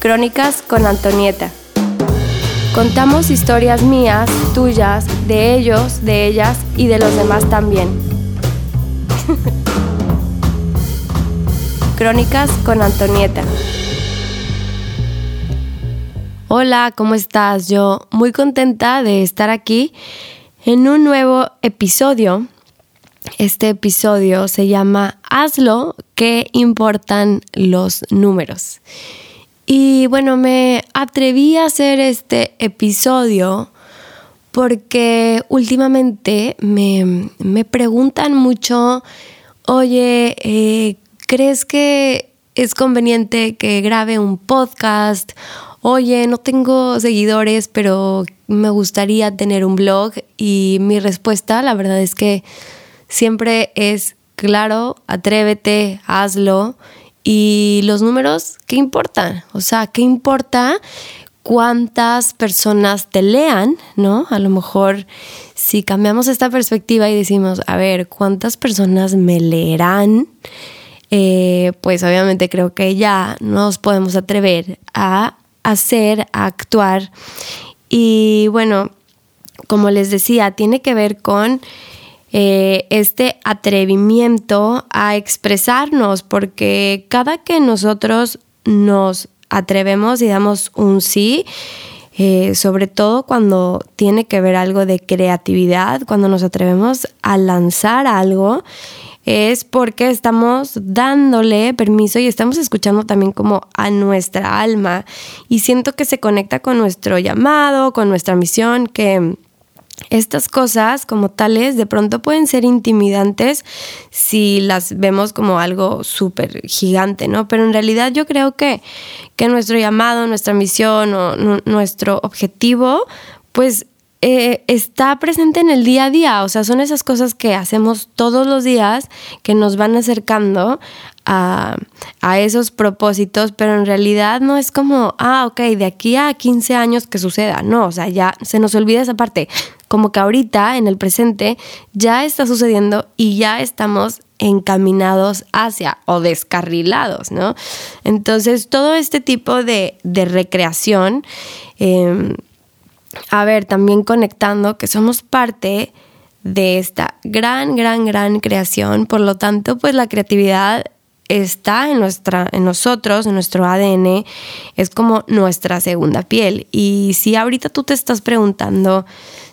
Crónicas con Antonieta. Contamos historias mías, tuyas, de ellos, de ellas y de los demás también. Crónicas con Antonieta. Hola, ¿cómo estás? Yo muy contenta de estar aquí en un nuevo episodio. Este episodio se llama Hazlo, ¿qué importan los números? Y bueno, me atreví a hacer este episodio porque últimamente me, preguntan mucho, oye, eh, ¿crees que es conveniente que grabe un podcast? Oye, no tengo seguidores, pero me gustaría tener un blog. Y mi respuesta, la verdad es que siempre es, claro, atrévete, hazlo. Y los números, ¿qué importan? O sea, ¿qué importa cuántas personas te lean, ¿no? A lo mejor si cambiamos esta perspectiva y decimos, a ver, ¿cuántas personas me leerán? Eh, pues obviamente creo que ya nos podemos atrever a hacer, a actuar. Y bueno, como les decía, tiene que ver con eh, este atrevimiento a expresarnos, porque cada que nosotros nos atrevemos y damos un sí, eh, sobre todo cuando tiene que ver algo de creatividad, cuando nos atrevemos a lanzar algo, es porque estamos dándole permiso y estamos escuchando también como a nuestra alma. Y siento que se conecta con nuestro llamado, con nuestra misión, que estas cosas como tales de pronto pueden ser intimidantes si las vemos como algo súper gigante, ¿no? Pero en realidad yo creo que, que nuestro llamado, nuestra misión o nuestro objetivo, pues eh, está presente en el día a día, o sea, son esas cosas que hacemos todos los días que nos van acercando a, a, esos propósitos, pero en realidad no es como, ah, ok, de aquí a 15 años que suceda, no, o sea, ya se nos olvida esa parte, como que ahorita, en el presente, ya está sucediendo y ya estamos encaminados hacia o descarrilados, ¿no? Entonces, todo este tipo de, de recreación, eh, a ver, también conectando que somos parte de esta gran, gran, gran creación. Por lo tanto, pues la creatividad está en, nuestra, en nosotros, en nuestro ADN, es como nuestra segunda piel. Y si ahorita tú te estás preguntando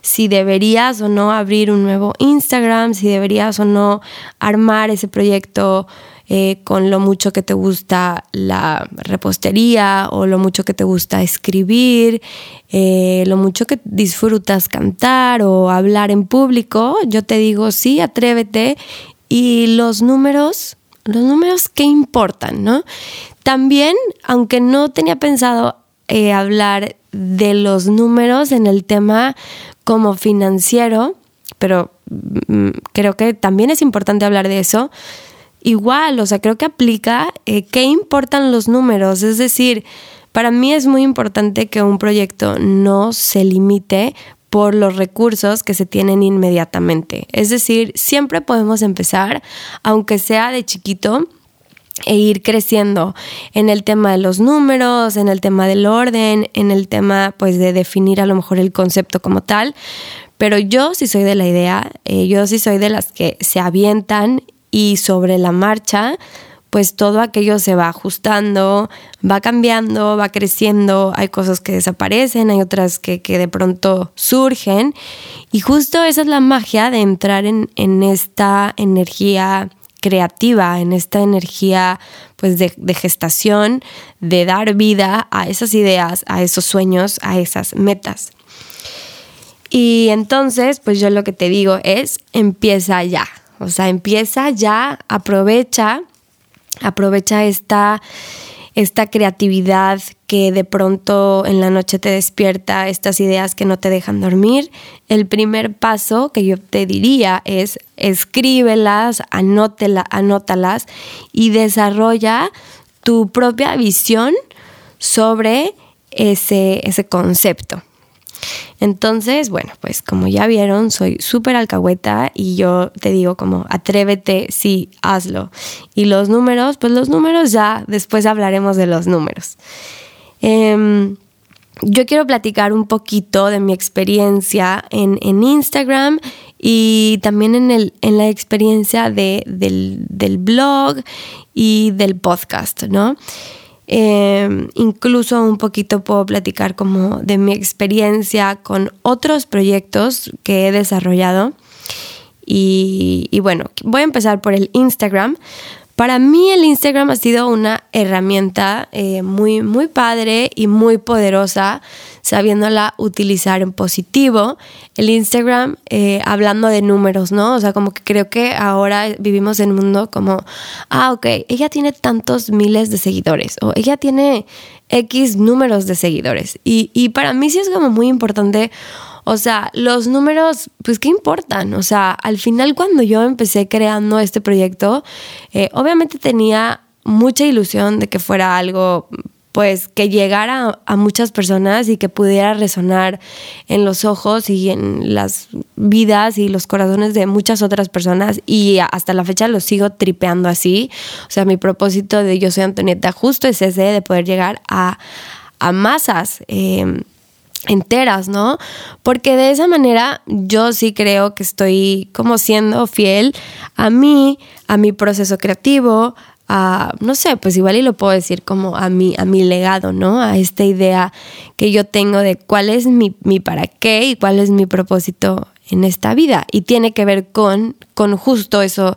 si deberías o no abrir un nuevo Instagram, si deberías o no armar ese proyecto eh, con lo mucho que te gusta la repostería o lo mucho que te gusta escribir, eh, lo mucho que disfrutas cantar o hablar en público, yo te digo, sí, atrévete. Y los números, los números que importan, ¿no? También, aunque no tenía pensado eh, hablar de los números en el tema como financiero, pero mm, creo que también es importante hablar de eso igual, o sea, creo que aplica eh, qué importan los números, es decir, para mí es muy importante que un proyecto no se limite por los recursos que se tienen inmediatamente. Es decir, siempre podemos empezar, aunque sea de chiquito, e ir creciendo en el tema de los números, en el tema del orden, en el tema pues de definir a lo mejor el concepto como tal. Pero yo sí soy de la idea, eh, yo sí soy de las que se avientan y sobre la marcha pues todo aquello se va ajustando, va cambiando, va creciendo, hay cosas que desaparecen, hay otras que, de pronto surgen y justo esa es la magia de entrar en, esta energía creativa, en esta energía pues de, gestación, de dar vida a esas ideas, a esos sueños, a esas metas. Y entonces, pues yo lo que te digo es, empieza ya, o sea, empieza ya, aprovecha, aprovecha esta, esta creatividad que de pronto en la noche te despierta, estas ideas que no te dejan dormir. El primer paso que yo te diría es escríbelas, anótalas y desarrolla tu propia visión sobre ese, ese concepto. Entonces, bueno, pues como ya vieron, soy súper alcahueta y yo te digo como atrévete, sí, hazlo. Y los números, pues los números ya, después hablaremos de los números. Em, yo quiero platicar un poquito de mi experiencia en, Instagram y también en, el, en la experiencia de, del, blog y del podcast, ¿no? Em, incluso un poquito puedo platicar como de mi experiencia con otros proyectos que he desarrollado. Y bueno, voy a empezar por el Instagram. Para mí el Instagram ha sido una herramienta eh, muy, muy padre y muy poderosa, sabiéndola utilizar en positivo. El Instagram, eh, hablando de números, ¿no? O sea, como que creo que ahora vivimos en un mundo como, ah, ok, ella tiene tantos miles de seguidores o ella tiene X números de seguidores. Y, y para mí sí es como muy importante o sea, los números, pues, ¿qué importan? O sea, al final cuando yo empecé creando este proyecto, eh, obviamente tenía mucha ilusión de que fuera algo pues que llegara a muchas personas y que pudiera resonar en los ojos y en las vidas y los corazones de muchas otras personas y hasta la fecha lo sigo tripeando así. O sea, mi propósito de Yo Soy Antonieta justo es ese, de poder llegar a, masas. Eh, enteras, ¿no? Porque de esa manera yo sí creo que estoy como siendo fiel a mí, a mi proceso creativo, a, no sé, pues igual y lo puedo decir como a mi, a mi legado, ¿no? A esta idea que yo tengo de cuál es mi, mi para qué y cuál es mi propósito en esta vida y tiene que ver con, con justo eso,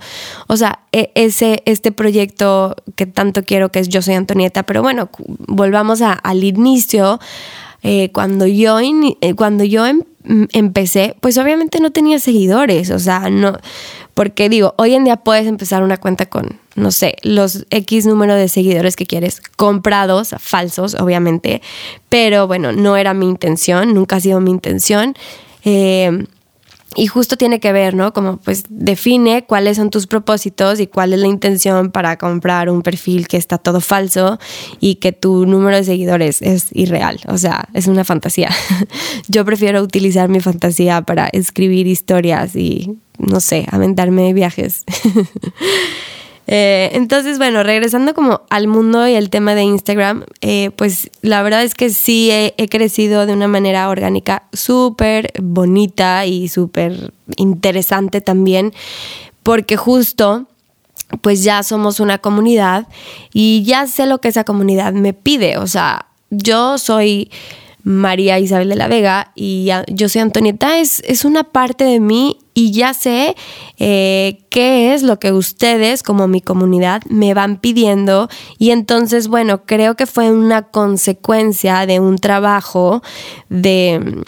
o sea, e, ese, este proyecto que tanto quiero que es Yo Soy Antonieta, pero bueno, volvamos al inicio, eh, cuando yo, eh, cuando yo em, mm, empecé, pues obviamente no tenía seguidores, o sea, no, porque digo, hoy en día puedes empezar una cuenta con, no sé, los X número de seguidores que quieres, comprados, falsos, obviamente, pero bueno, no era mi intención, nunca ha sido mi intención. Eh, y justo tiene que ver, ¿no? Como pues define cuáles son tus propósitos y cuál es la intención para comprar un perfil que está todo falso y que tu número de seguidores es irreal, o sea, es una fantasía. Yo prefiero utilizar mi fantasía para escribir historias y, no sé, aventarme viajes. Eh, entonces, bueno, regresando como al mundo y al tema de Instagram, eh, pues la verdad es que sí he, crecido de una manera orgánica súper bonita y súper interesante también, porque justo pues ya somos una comunidad y ya sé lo que esa comunidad me pide, o sea, yo soy María Isabel de la Vega y yo soy Antonieta, es, es una parte de mí y ya sé eh, qué es lo que ustedes como mi comunidad me van pidiendo. Y entonces bueno, creo que fue una consecuencia de un trabajo de...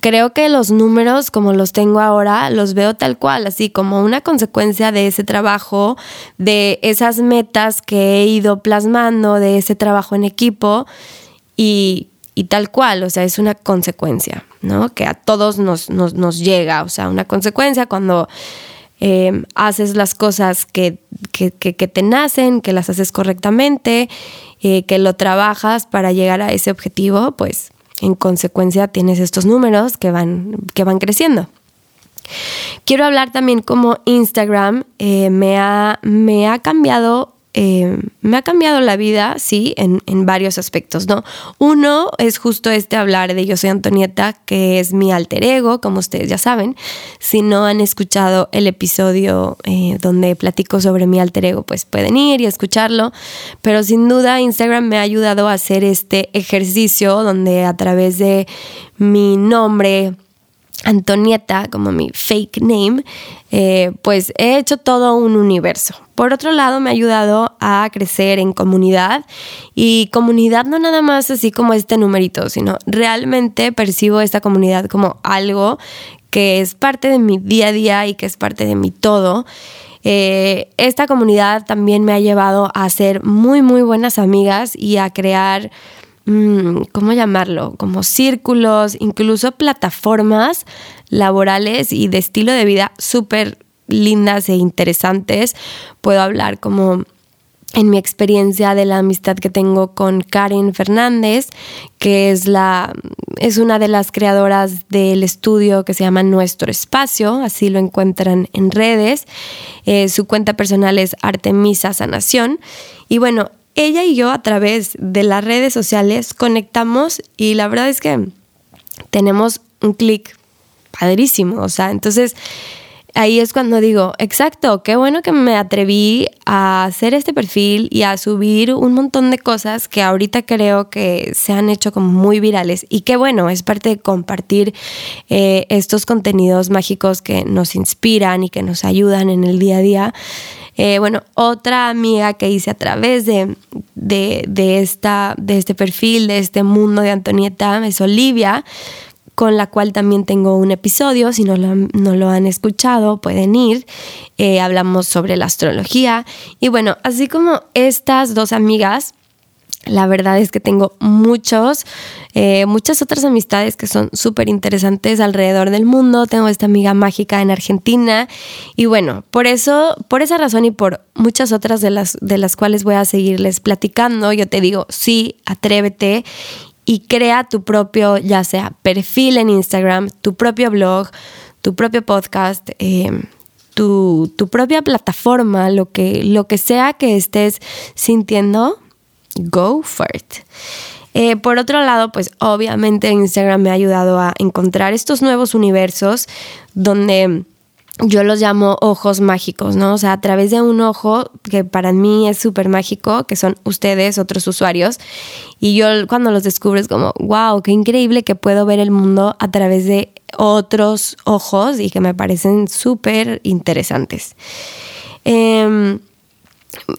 Creo que los números como los tengo ahora los veo tal cual, así como una consecuencia de ese trabajo, de esas metas que he ido plasmando, de ese trabajo en equipo. Y y tal cual, o sea, es una consecuencia, ¿no? Que a todos nos, nos, llega, o sea, una consecuencia cuando eh, haces las cosas que, te nacen, que las haces correctamente, eh, que lo trabajas para llegar a ese objetivo, pues en consecuencia tienes estos números que van, que van creciendo. Quiero hablar también como Instagram eh, me, ha, me ha cambiado eh, me ha cambiado la vida, sí, en, varios aspectos, ¿no? Uno es justo este hablar de Yo soy Antonieta, que es mi alter ego, como ustedes ya saben. Si no han escuchado el episodio eh, donde platico sobre mi alter ego, pues pueden ir y escucharlo. Pero sin duda Instagram me ha ayudado a hacer este ejercicio donde a través de mi nombre, Antonieta, como mi fake name, eh, pues he hecho todo un universo. Por otro lado, me ha ayudado a crecer en comunidad y comunidad no nada más así como este numerito, sino realmente percibo esta comunidad como algo que es parte de mi día a día y que es parte de mi todo. Eh, esta comunidad también me ha llevado a ser muy, muy buenas amigas y a crear ¿cómo llamarlo? Como círculos, incluso plataformas laborales y de estilo de vida súper lindas e interesantes. Puedo hablar como en mi experiencia de la amistad que tengo con Karen Fernández, que es, la, es una de las creadoras del estudio que se llama Nuestro Espacio, así lo encuentran en redes. Eh, su cuenta personal es Artemisa Sanación. Y bueno, ella y yo a través de las redes sociales conectamos y la verdad es que tenemos un clic padrísimo, o sea, entonces ahí es cuando digo, exacto, qué bueno que me atreví a hacer este perfil y a subir un montón de cosas que ahorita creo que se han hecho como muy virales. Y qué bueno, es parte de compartir eh, estos contenidos mágicos que nos inspiran y que nos ayudan en el día a día. Eh, bueno, otra amiga que hice a través de, de, esta, de este perfil, de este mundo de Antonieta, es Olivia con la cual también tengo un episodio, si no lo, no lo han escuchado pueden ir, eh, hablamos sobre la astrología. Y bueno, así como estas dos amigas, la verdad es que tengo muchos, eh, muchas otras amistades que son súper interesantes alrededor del mundo. Tengo esta amiga mágica en Argentina. Y bueno, por eso, por esa razón y por muchas otras de las, de las cuales voy a seguirles platicando, yo te digo, sí, atrévete y crea tu propio, ya sea perfil en Instagram, tu propio blog, tu propio podcast, em, tu, propia plataforma, lo que, lo que sea que estés sintiendo, go for it. Eh, por otro lado, pues obviamente Instagram me ha ayudado a encontrar estos nuevos universos donde yo los llamo ojos mágicos, ¿no? O sea, a través de un ojo que para mí es súper mágico, que son ustedes, otros usuarios, y yo cuando los descubro es como, wow, qué increíble que puedo ver el mundo a través de otros ojos y que me parecen súper interesantes. Em,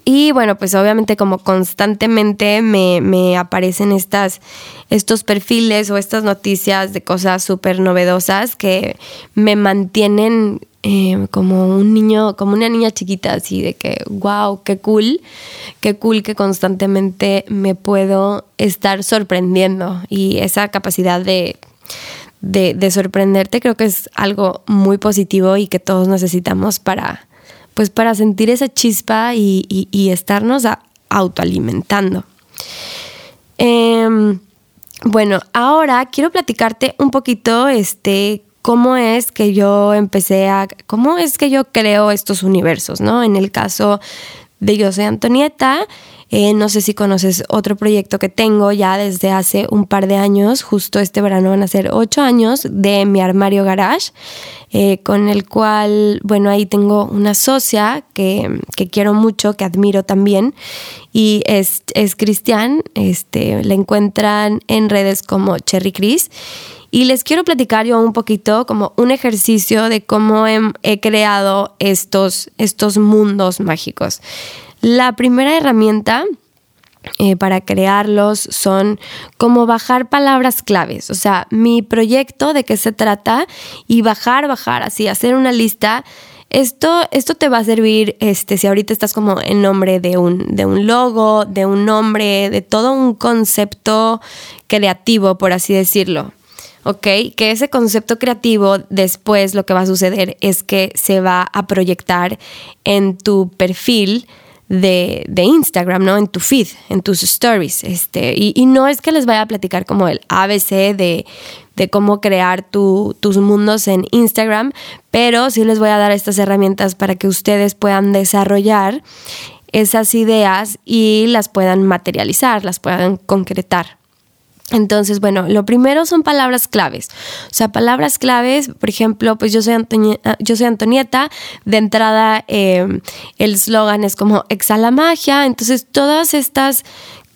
y bueno, pues obviamente como constantemente me, me aparecen estas, estos perfiles o estas noticias de cosas súper novedosas que me mantienen eh, como un niño, como una niña chiquita, así de que, wow, qué cool, qué cool que constantemente me puedo estar sorprendiendo y esa capacidad de, de, sorprenderte creo que es algo muy positivo y que todos necesitamos para, pues para sentir esa chispa y, estarnos autoalimentando. Em, bueno, ahora quiero platicarte un poquito este, cómo es que yo empecé a, cómo es que yo creo estos universos, ¿no? En el caso de Yo soy Antonieta, eh, no sé si conoces otro proyecto que tengo ya desde hace un par de años, justo este verano van a ser ocho años, de mi armario garage, eh, con el cual, bueno, ahí tengo una socia que, quiero mucho, que admiro también, y es, es Cristian, este, la encuentran en redes como Cherry Chris. Y les quiero platicar yo un poquito como un ejercicio de cómo he, creado estos, estos mundos mágicos. La primera herramienta eh, para crearlos son como bajar palabras claves. O sea, mi proyecto de qué se trata y bajar, bajar, así, hacer una lista. Esto, esto te va a servir este, si ahorita estás como en nombre de un, de un logo, de un nombre, de todo un concepto creativo, por así decirlo. ¿ok? Que ese concepto creativo después lo que va a suceder es que se va a proyectar en tu perfil de, Instagram, ¿no? En tu feed, en tus stories. Este, y, no es que les vaya a platicar como el ABC de, cómo crear tus mundos en Instagram, pero sí les voy a dar estas herramientas para que ustedes puedan desarrollar esas ideas y las puedan materializar, las puedan concretar. Entonces, bueno, lo primero son palabras claves. O sea, palabras claves, por ejemplo, pues yo soy, Antonieta, yo soy Antonieta, de entrada eh, el slogan es como exhala magia, entonces todas estas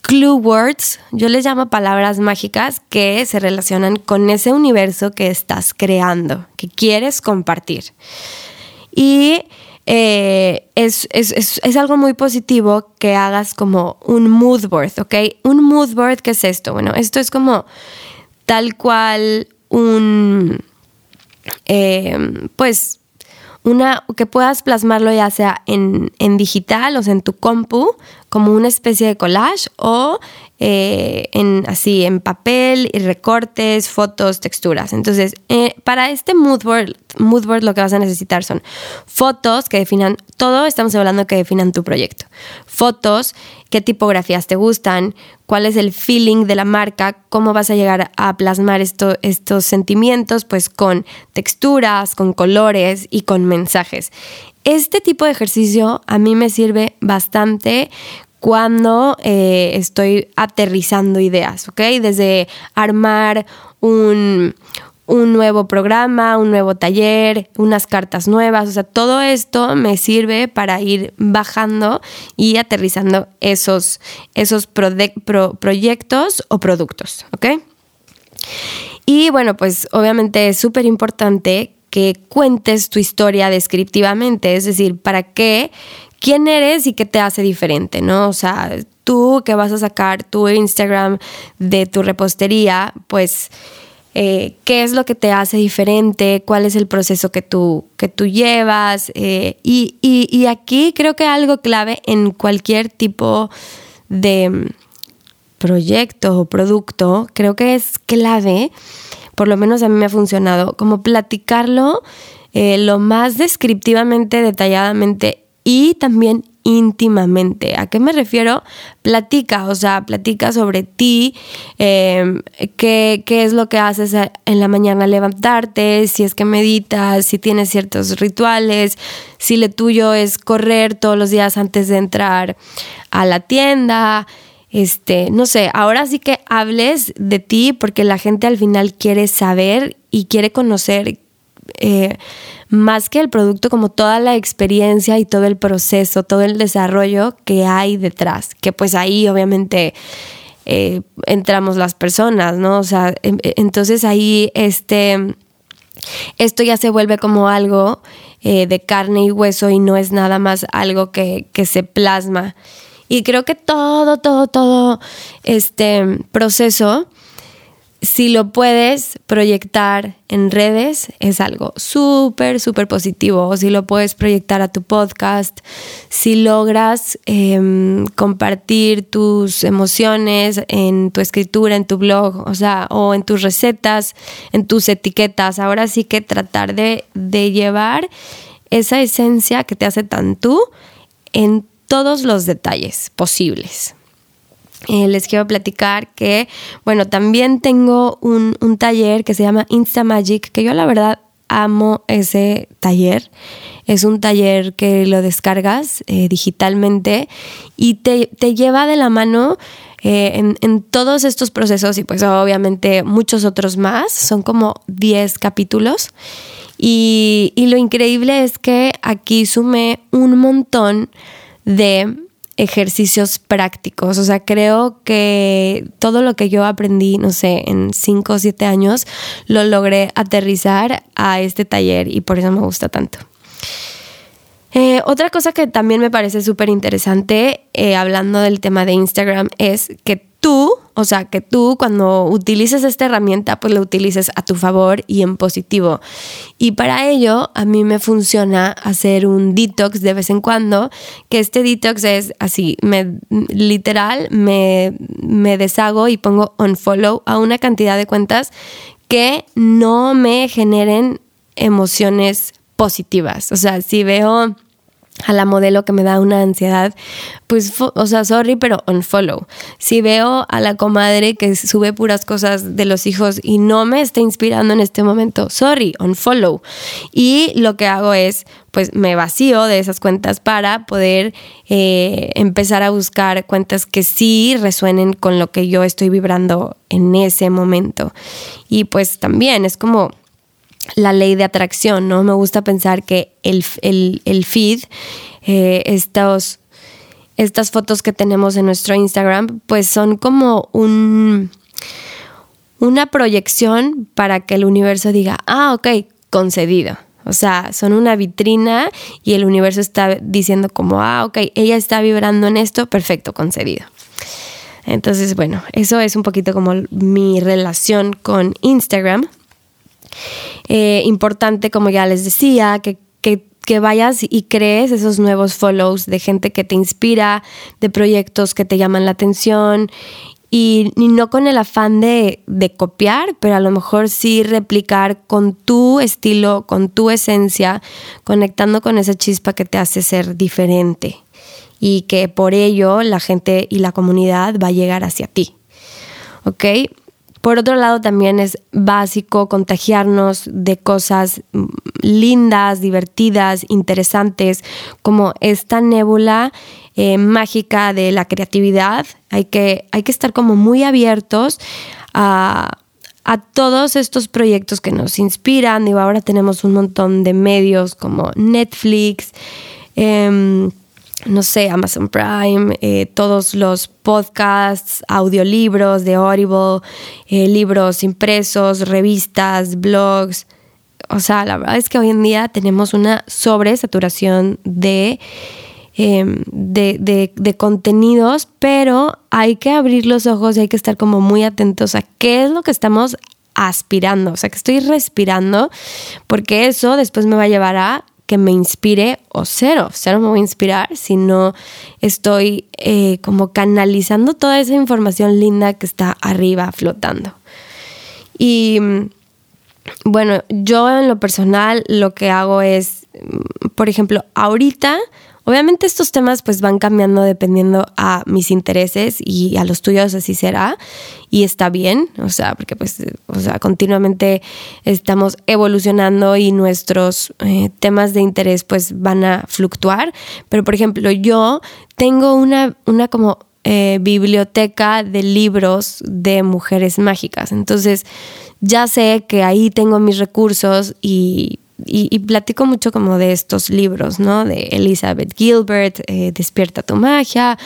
clue words, yo les llamo palabras mágicas que se relacionan con ese universo que estás creando, que quieres compartir. Y eh, es, algo muy positivo que hagas como un mood board, ¿ok? Un mood board, ¿qué es esto? Bueno, esto es como tal cual un, eh, pues, una, que puedas plasmarlo ya sea en, en, digital, o sea, en tu compu, como una especie de collage, o eh, en, así en papel y recortes, fotos, texturas. Entonces, eh, para este mood board, lo que vas a necesitar son fotos que definan todo, estamos hablando que definan tu proyecto. Fotos, qué tipografías te gustan, cuál es el feeling de la marca, cómo vas a llegar a plasmar estos sentimientos, pues con texturas, con colores y con mensajes. Este tipo de ejercicio a mí me sirve bastante cuando eh, estoy aterrizando ideas, ¿ok? Desde armar un, un nuevo programa, un nuevo taller, unas cartas nuevas, o sea, todo esto me sirve para ir bajando y aterrizando esos, esos proyectos o productos, ¿ok? Y bueno, pues obviamente es súper importante que cuentes tu historia descriptivamente, es decir, para qué, quién eres y qué te hace diferente, ¿no? O sea, tú que vas a sacar tu Instagram de tu repostería, pues eh, qué es lo que te hace diferente, cuál es el proceso que tú, que tú llevas. Eh, y, y, aquí creo que algo clave en cualquier tipo de mm, proyecto o producto, creo que es clave, por lo menos a mí me ha funcionado, como platicarlo eh, lo más descriptivamente, detalladamente y también íntimamente. ¿A qué me refiero? Platica, o sea, platica sobre ti, em, qué, es lo que haces en la mañana levantarte, si es que meditas, si tienes ciertos rituales, si lo tuyo es correr todos los días antes de entrar a la tienda. Este, no sé, ahora sí que hables de ti porque la gente al final quiere saber y quiere conocer eh, más que el producto, como toda la experiencia y todo el proceso, todo el desarrollo que hay detrás, que pues ahí obviamente eh, entramos las personas, ¿no? O sea, entonces ahí este, esto ya se vuelve como algo eh, de carne y hueso y no es nada más algo que, que se plasma. Y creo que todo, todo, todo este proceso si lo puedes proyectar en redes, es algo súper, súper positivo. si lo puedes proyectar a tu podcast, si logras em, compartir tus emociones en tu escritura, en tu blog, o sea, o en tus recetas, en tus etiquetas. Ahora sí que tratar de, de llevar esa esencia que te hace tan tú en todos los detalles posibles. Eh, les quiero platicar que, bueno, también tengo un, taller que se llama Insta Magic, que yo la verdad amo ese taller. Es un taller que lo descargas eh, digitalmente y te, lleva de la mano eh, en, todos estos procesos y pues obviamente muchos otros más. Son como 10 capítulos. Y, y lo increíble es que aquí sumé un montón de ejercicios prácticos. O sea, creo que todo lo que yo aprendí, no sé, en 5 o 7 años, lo logré aterrizar a este taller y por eso me gusta tanto. Eh, otra cosa que también me parece súper interesante, eh, hablando del tema de Instagram, es que tú, o sea, que tú cuando utilices esta herramienta, pues lo utilices a tu favor y en positivo. Y para ello, a mí me funciona hacer un detox de vez en cuando, que este detox es así, me, literal, me, me deshago y pongo unfollow a una cantidad de cuentas que no me generen emociones positivas. O sea, si veo a la modelo que me da una ansiedad, pues, o sea, sorry, pero unfollow. Si veo a la comadre que sube puras cosas de los hijos y no me está inspirando en este momento, sorry, unfollow. Y lo que hago es, pues, me vacío de esas cuentas para poder eh, empezar a buscar cuentas que sí resuenen con lo que yo estoy vibrando en ese momento. Y pues también es como la ley de atracción, ¿no? Me gusta pensar que el, feed, eh, estos, estas fotos que tenemos en nuestro Instagram, pues son como un, una proyección para que el universo diga, ah, ok, concedido. O sea, son una vitrina y el universo está diciendo como, ah, ok, ella está vibrando en esto, perfecto, concedido. Entonces, bueno, eso es un poquito como mi relación con Instagram. Eh, importante, como ya les decía, que, que, vayas y crees esos nuevos follows de gente que te inspira, de proyectos que te llaman la atención y, no con el afán de, de, copiar, pero a lo mejor sí replicar con tu estilo, con tu esencia, conectando con esa chispa que te hace ser diferente y que por ello la gente y la comunidad va a llegar hacia ti. ¿Ok? Por otro lado, también es básico contagiarnos de cosas lindas, divertidas, interesantes, como esta nébula eh, mágica de la creatividad. Hay que, hay que estar como muy abiertos a, todos estos proyectos que nos inspiran. Digo, ahora tenemos un montón de medios como Netflix. Em, no sé, Amazon Prime, eh, todos los podcasts, audiolibros de Audible, eh, libros impresos, revistas, blogs. O sea, la verdad es que hoy en día tenemos una sobresaturación de, em, de, de, contenidos, pero hay que abrir los ojos y hay que estar como muy atentos a qué es lo que estamos aspirando, o sea, que estoy respirando, porque eso después me va a llevar a que me inspire o cero, cero me voy a inspirar si no estoy eh, como canalizando toda esa información linda que está arriba flotando. Y bueno, yo en lo personal lo que hago es, por ejemplo, ahorita Obviamente estos temas pues van cambiando dependiendo a mis intereses y a los tuyos así será y está bien, o sea, porque pues, o sea, continuamente estamos evolucionando y nuestros eh, temas de interés pues van a fluctuar, pero por ejemplo yo tengo una, una como eh, biblioteca de libros de mujeres mágicas, entonces ya sé que ahí tengo mis recursos y y, platico mucho como de estos libros, ¿no? De Elizabeth Gilbert, eh, Despierta tu magia,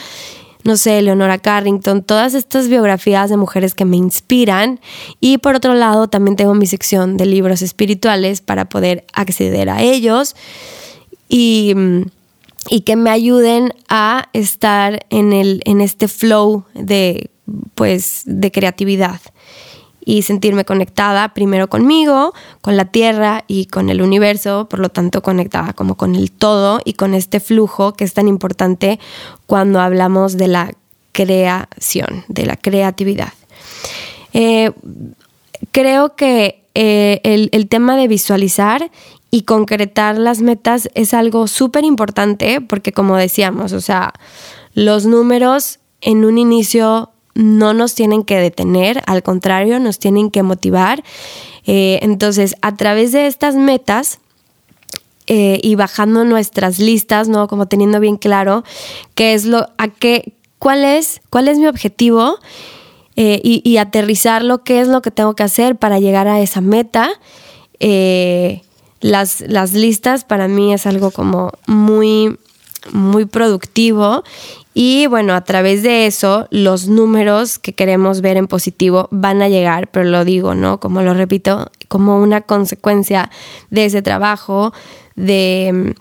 no sé, Leonora Carrington, todas estas biografías de mujeres que me inspiran. Y por otro lado, también tengo mi sección de libros espirituales para poder acceder a ellos y, y que me ayuden a estar en, el, en este flow de, pues, de creatividad y sentirme conectada primero conmigo, con la tierra y con el universo, por lo tanto conectada como con el todo y con este flujo que es tan importante cuando hablamos de la creación, de la creatividad. Eh, creo que eh, el, el tema de visualizar y concretar las metas es algo súper importante porque como decíamos, o sea, los números en un inicio no nos tienen que detener, al contrario, nos tienen que motivar. Eh, entonces, a través de estas metas, eh, y bajando nuestras listas, ¿no? Como teniendo bien claro qué es lo, a qué, cuál es, cuál es mi objetivo eh, y, aterrizarlo, qué es lo que tengo que hacer para llegar a esa meta. las, las listas para mí es algo como muy, muy productivo y bueno, a través de eso, los números que queremos ver en positivo van a llegar, pero lo digo, ¿no? Como lo repito, como una consecuencia de ese trabajo, de,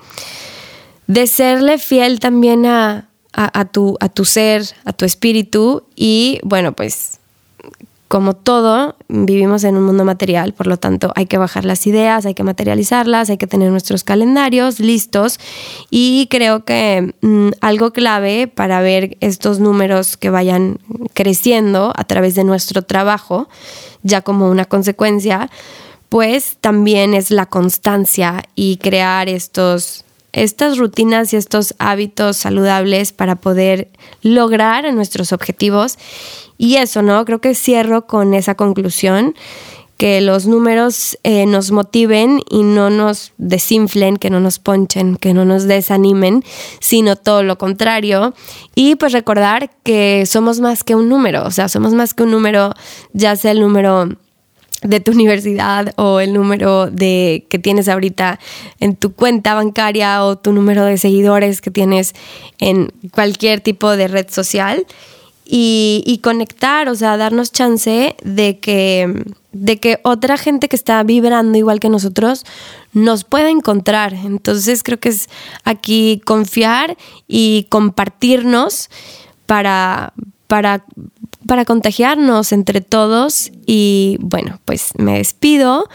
de serle fiel también a, a, tu, a tu ser, a tu espíritu. Y bueno, pues como todo, vivimos en un mundo material, por lo tanto hay que bajar las ideas, hay que materializarlas, hay que tener nuestros calendarios listos y creo que mm, algo clave para ver estos números que vayan creciendo a través de nuestro trabajo, ya como una consecuencia, pues también es la constancia y crear estos estas rutinas y estos hábitos saludables para poder lograr nuestros objetivos. Y eso, ¿no? Creo que cierro con esa conclusión que los números eh, nos motiven y no nos desinflen, que no nos ponchen, que no nos desanimen, sino todo lo contrario. Y pues recordar que somos más que un número, o sea, somos más que un número, ya sea el número de tu universidad o el número de que tienes ahorita en tu cuenta bancaria o tu número de seguidores que tienes en cualquier tipo de red social y, conectar, o sea, darnos chance de que, de que otra gente que está vibrando igual que nosotros nos pueda encontrar. Entonces creo que es aquí confiar y compartirnos para, para, para contagiarnos entre todos. Y bueno, pues me despido.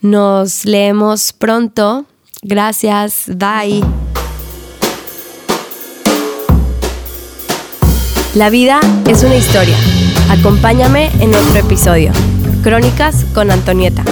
Nos leemos pronto. Gracias. Bye. La vida es una historia. Acompáñame en otro episodio. Crónicas con Antonieta.